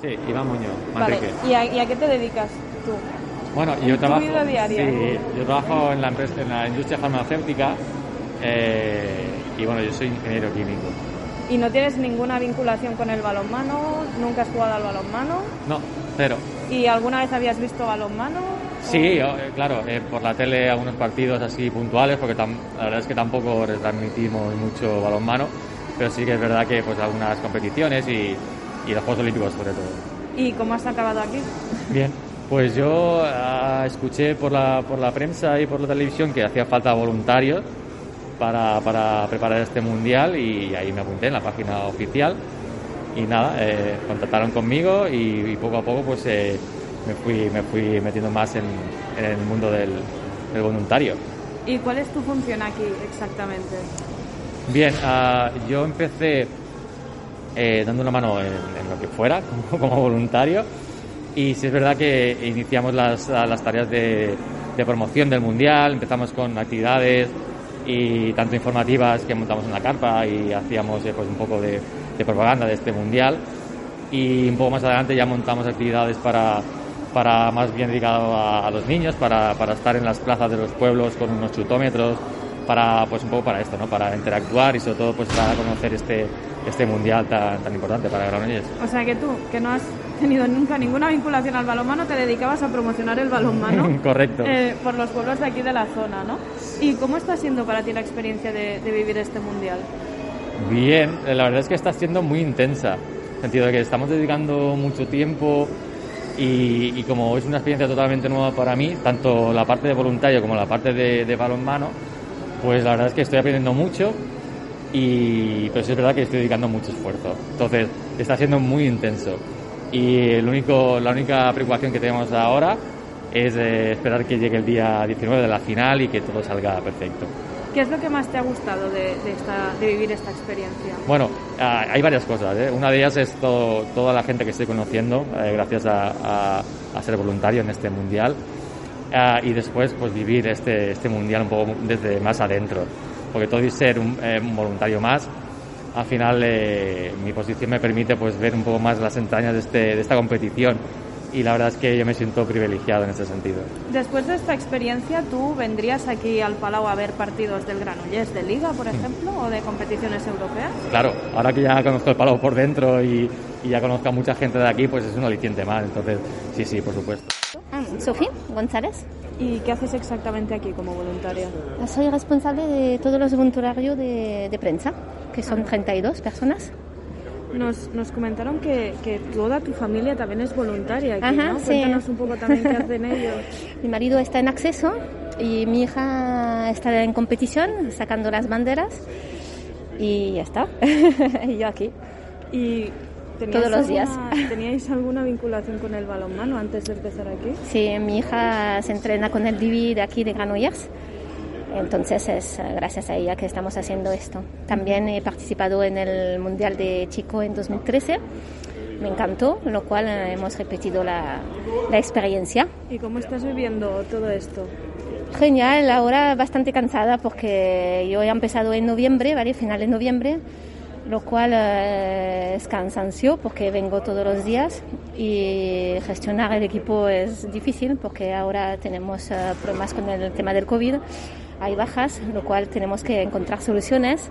Sí, Iván Muñoz, Vale. Manrique. ¿Y a, y a qué te dedicas tú? Bueno, En yo trabajo, diaria. sí, yo trabajo en la, empresa, en la industria farmacéutica eh, y bueno, yo soy ingeniero químico. ¿Y no tienes ninguna vinculación con el balonmano? ¿Nunca has jugado al balonmano? No, cero. ¿Y alguna vez habías visto balonmano? Sí, o- eh, claro, eh, por la tele algunos partidos así puntuales, porque tam- la verdad es que tampoco retransmitimos mucho balonmano, pero sí que es verdad que pues algunas competiciones y, y los Juegos Olímpicos sobre todo. ¿Y cómo has acabado aquí? Bien, pues yo ah, escuché por la, por la prensa y por la televisión que hacía falta voluntarios para, para preparar este mundial y ahí me apunté en la página oficial y nada, eh, contactaron conmigo y, y poco a poco pues eh, me, fui, me fui metiendo más en, en el mundo del, del voluntario. ¿Y cuál es tu función aquí exactamente? Bien, ah, yo empecé eh, dando una mano en, en lo que fuera, como, como voluntario, y sí es verdad que iniciamos las, las tareas de, de promoción del Mundial, empezamos con actividades y tanto informativas que montamos en la carpa y hacíamos eh, pues un poco de, de propaganda de este Mundial, y un poco más adelante ya montamos actividades para, para más bien dedicado a, a los niños, para, para estar en las plazas de los pueblos con unos chutómetros, para pues un poco para esto, ¿no? Para interactuar y sobre todo pues para conocer este este mundial tan, tan importante para Granollers. O sea que tú, que no has tenido nunca ninguna vinculación al balonmano, te dedicabas a promocionar el balonmano Correcto. eh, por los pueblos de aquí de la zona, ¿no? ¿Y cómo está siendo para ti la experiencia de, de vivir este mundial? Bien, eh, la verdad es que está siendo muy intensa, en el sentido de que estamos dedicando mucho tiempo y, y como es una experiencia totalmente nueva para mí, tanto la parte de voluntario como la parte de, de balonmano, pues la verdad es que estoy aprendiendo mucho y pero sí es verdad que estoy dedicando mucho esfuerzo. Entonces, está siendo muy intenso. Y el único, la única preocupación que tenemos ahora es eh, esperar que llegue el día 19 de la final y que todo salga perfecto. ¿Qué es lo que más te ha gustado de, de esta, de vivir esta experiencia? Bueno, hay varias cosas. ¿eh? Una de ellas es todo- toda la gente que estoy conociendo eh, gracias a, a- a ser voluntario en este mundial. Ah, y después, pues vivir este, este mundial un poco desde más adentro. Porque todo y ser un, eh, un voluntario más, al final eh, mi posición me permite pues ver un poco más las entrañas de, este, de esta competición. Y la verdad es que yo me siento privilegiado en ese sentido. Después de esta experiencia, ¿tú vendrías aquí al Palau a ver partidos del Granollers de Liga, por ejemplo, o de competiciones europeas? Claro, ahora que ya conozco el palo por dentro y, y ya conozco a mucha gente de aquí, pues es un aliciente más. Entonces, sí, sí, por supuesto. Ah, Sofía González. ¿Y qué haces exactamente aquí como voluntaria? Soy responsable de todos los voluntarios de, de prensa, que son 32 personas. Nos, nos comentaron que, que toda tu familia también es voluntaria aquí, Ajá, ¿no? sí. Cuéntanos un poco también qué hacen ellos. Mi marido está en acceso y mi hija está en competición, sacando las banderas. Y ya está. y yo aquí. ¿Y Todos los días. alguna- ¿Teníais alguna vinculación con el balonmano antes de empezar aquí? Sí, mi hija se entrena con el Divi de aquí de Granollers. Entonces es eh, gracias a ella que estamos haciendo esto. También he participado en el Mundial de Chico en 2013. Me encantó, lo cual eh, hemos repetido la, la experiencia. ¿Y cómo estás viviendo todo esto? Genial, ahora bastante cansada porque yo he empezado en noviembre, ¿vale? Final de noviembre, lo cual eh, es cansancio porque vengo todos los días y gestionar el equipo es difícil porque ahora tenemos eh, problemas con el tema del COVID, hay bajas, lo cual tenemos que encontrar soluciones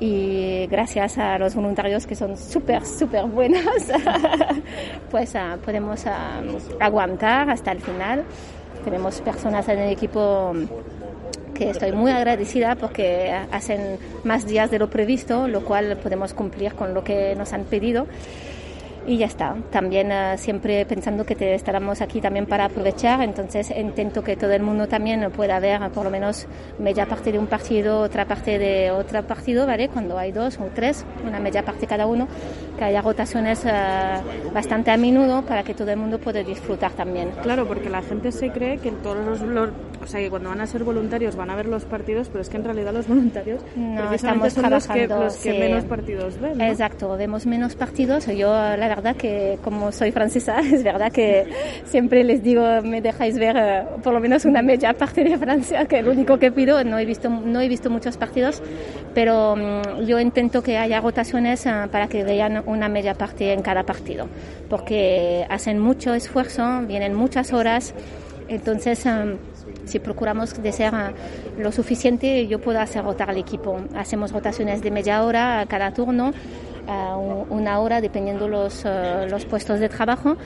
y gracias a los voluntarios que son súper, súper buenos, pues ah, podemos ah, aguantar hasta el final. Tenemos personas en el equipo que estoy muy agradecida porque hacen más días de lo previsto, lo cual podemos cumplir con lo que nos han pedido. Y ya está. También eh, siempre pensando que te estaremos aquí también para aprovechar, entonces intento que todo el mundo también pueda ver eh, por lo menos media parte de un partido, otra parte de otro partido, ¿vale? Cuando hay dos o tres, una media parte cada uno, que haya rotaciones eh, bastante a menudo para que todo el mundo pueda disfrutar también. Claro, porque la gente se cree que todos los, los- o sea, que cuando van a ser voluntarios van a ver los partidos, pero es que en realidad los voluntarios No, estamos son los que, los que sí. menos partidos ven. ¿no? Exacto, vemos menos partidos. Yo la verdad que como soy francesa, es verdad que siempre les digo, me dejáis ver eh, por lo menos una media parte de Francia, que es lo único que pido. No he visto, no he visto muchos partidos, pero mm, yo intento que haya rotaciones eh, para que vean una media parte en cada partido, porque hacen mucho esfuerzo, vienen muchas horas, entonces si procuramos de ser lo suficiente, yo puedo hacer rotar al equipo. Hacemos rotaciones de media hora a cada turno, una hora dependiendo los, eh, los puestos de trabajo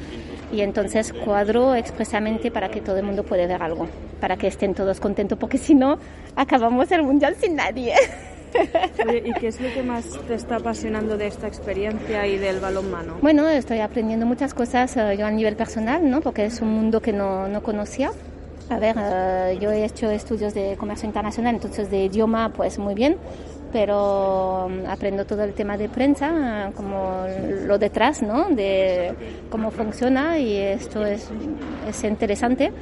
y entonces cuadro expresamente para que todo el mundo pueda ver algo, para que estén todos contentos, porque si no, acabamos el mundial sin nadie. ¿Y qué es lo que más te está apasionando de esta experiencia y del balonmano? Bueno, estoy aprendiendo muchas cosas eh, yo a nivel personal, ¿no? porque es un mundo que no, no conocía. A ver, eh, yo he hecho estudios de comercio internacional, entonces de idioma, pues muy bien, pero mm, aprendo todo el tema de prensa, como lo detrás, ¿no? De cómo funciona y esto es, es interesante.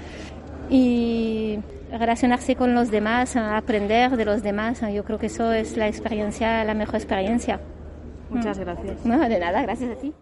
Y relacionarse con los demás, aprender de los demás, yo creo que eso es la experiencia, la mejor experiencia. Muchas gracias. No, de nada, gracias a ti.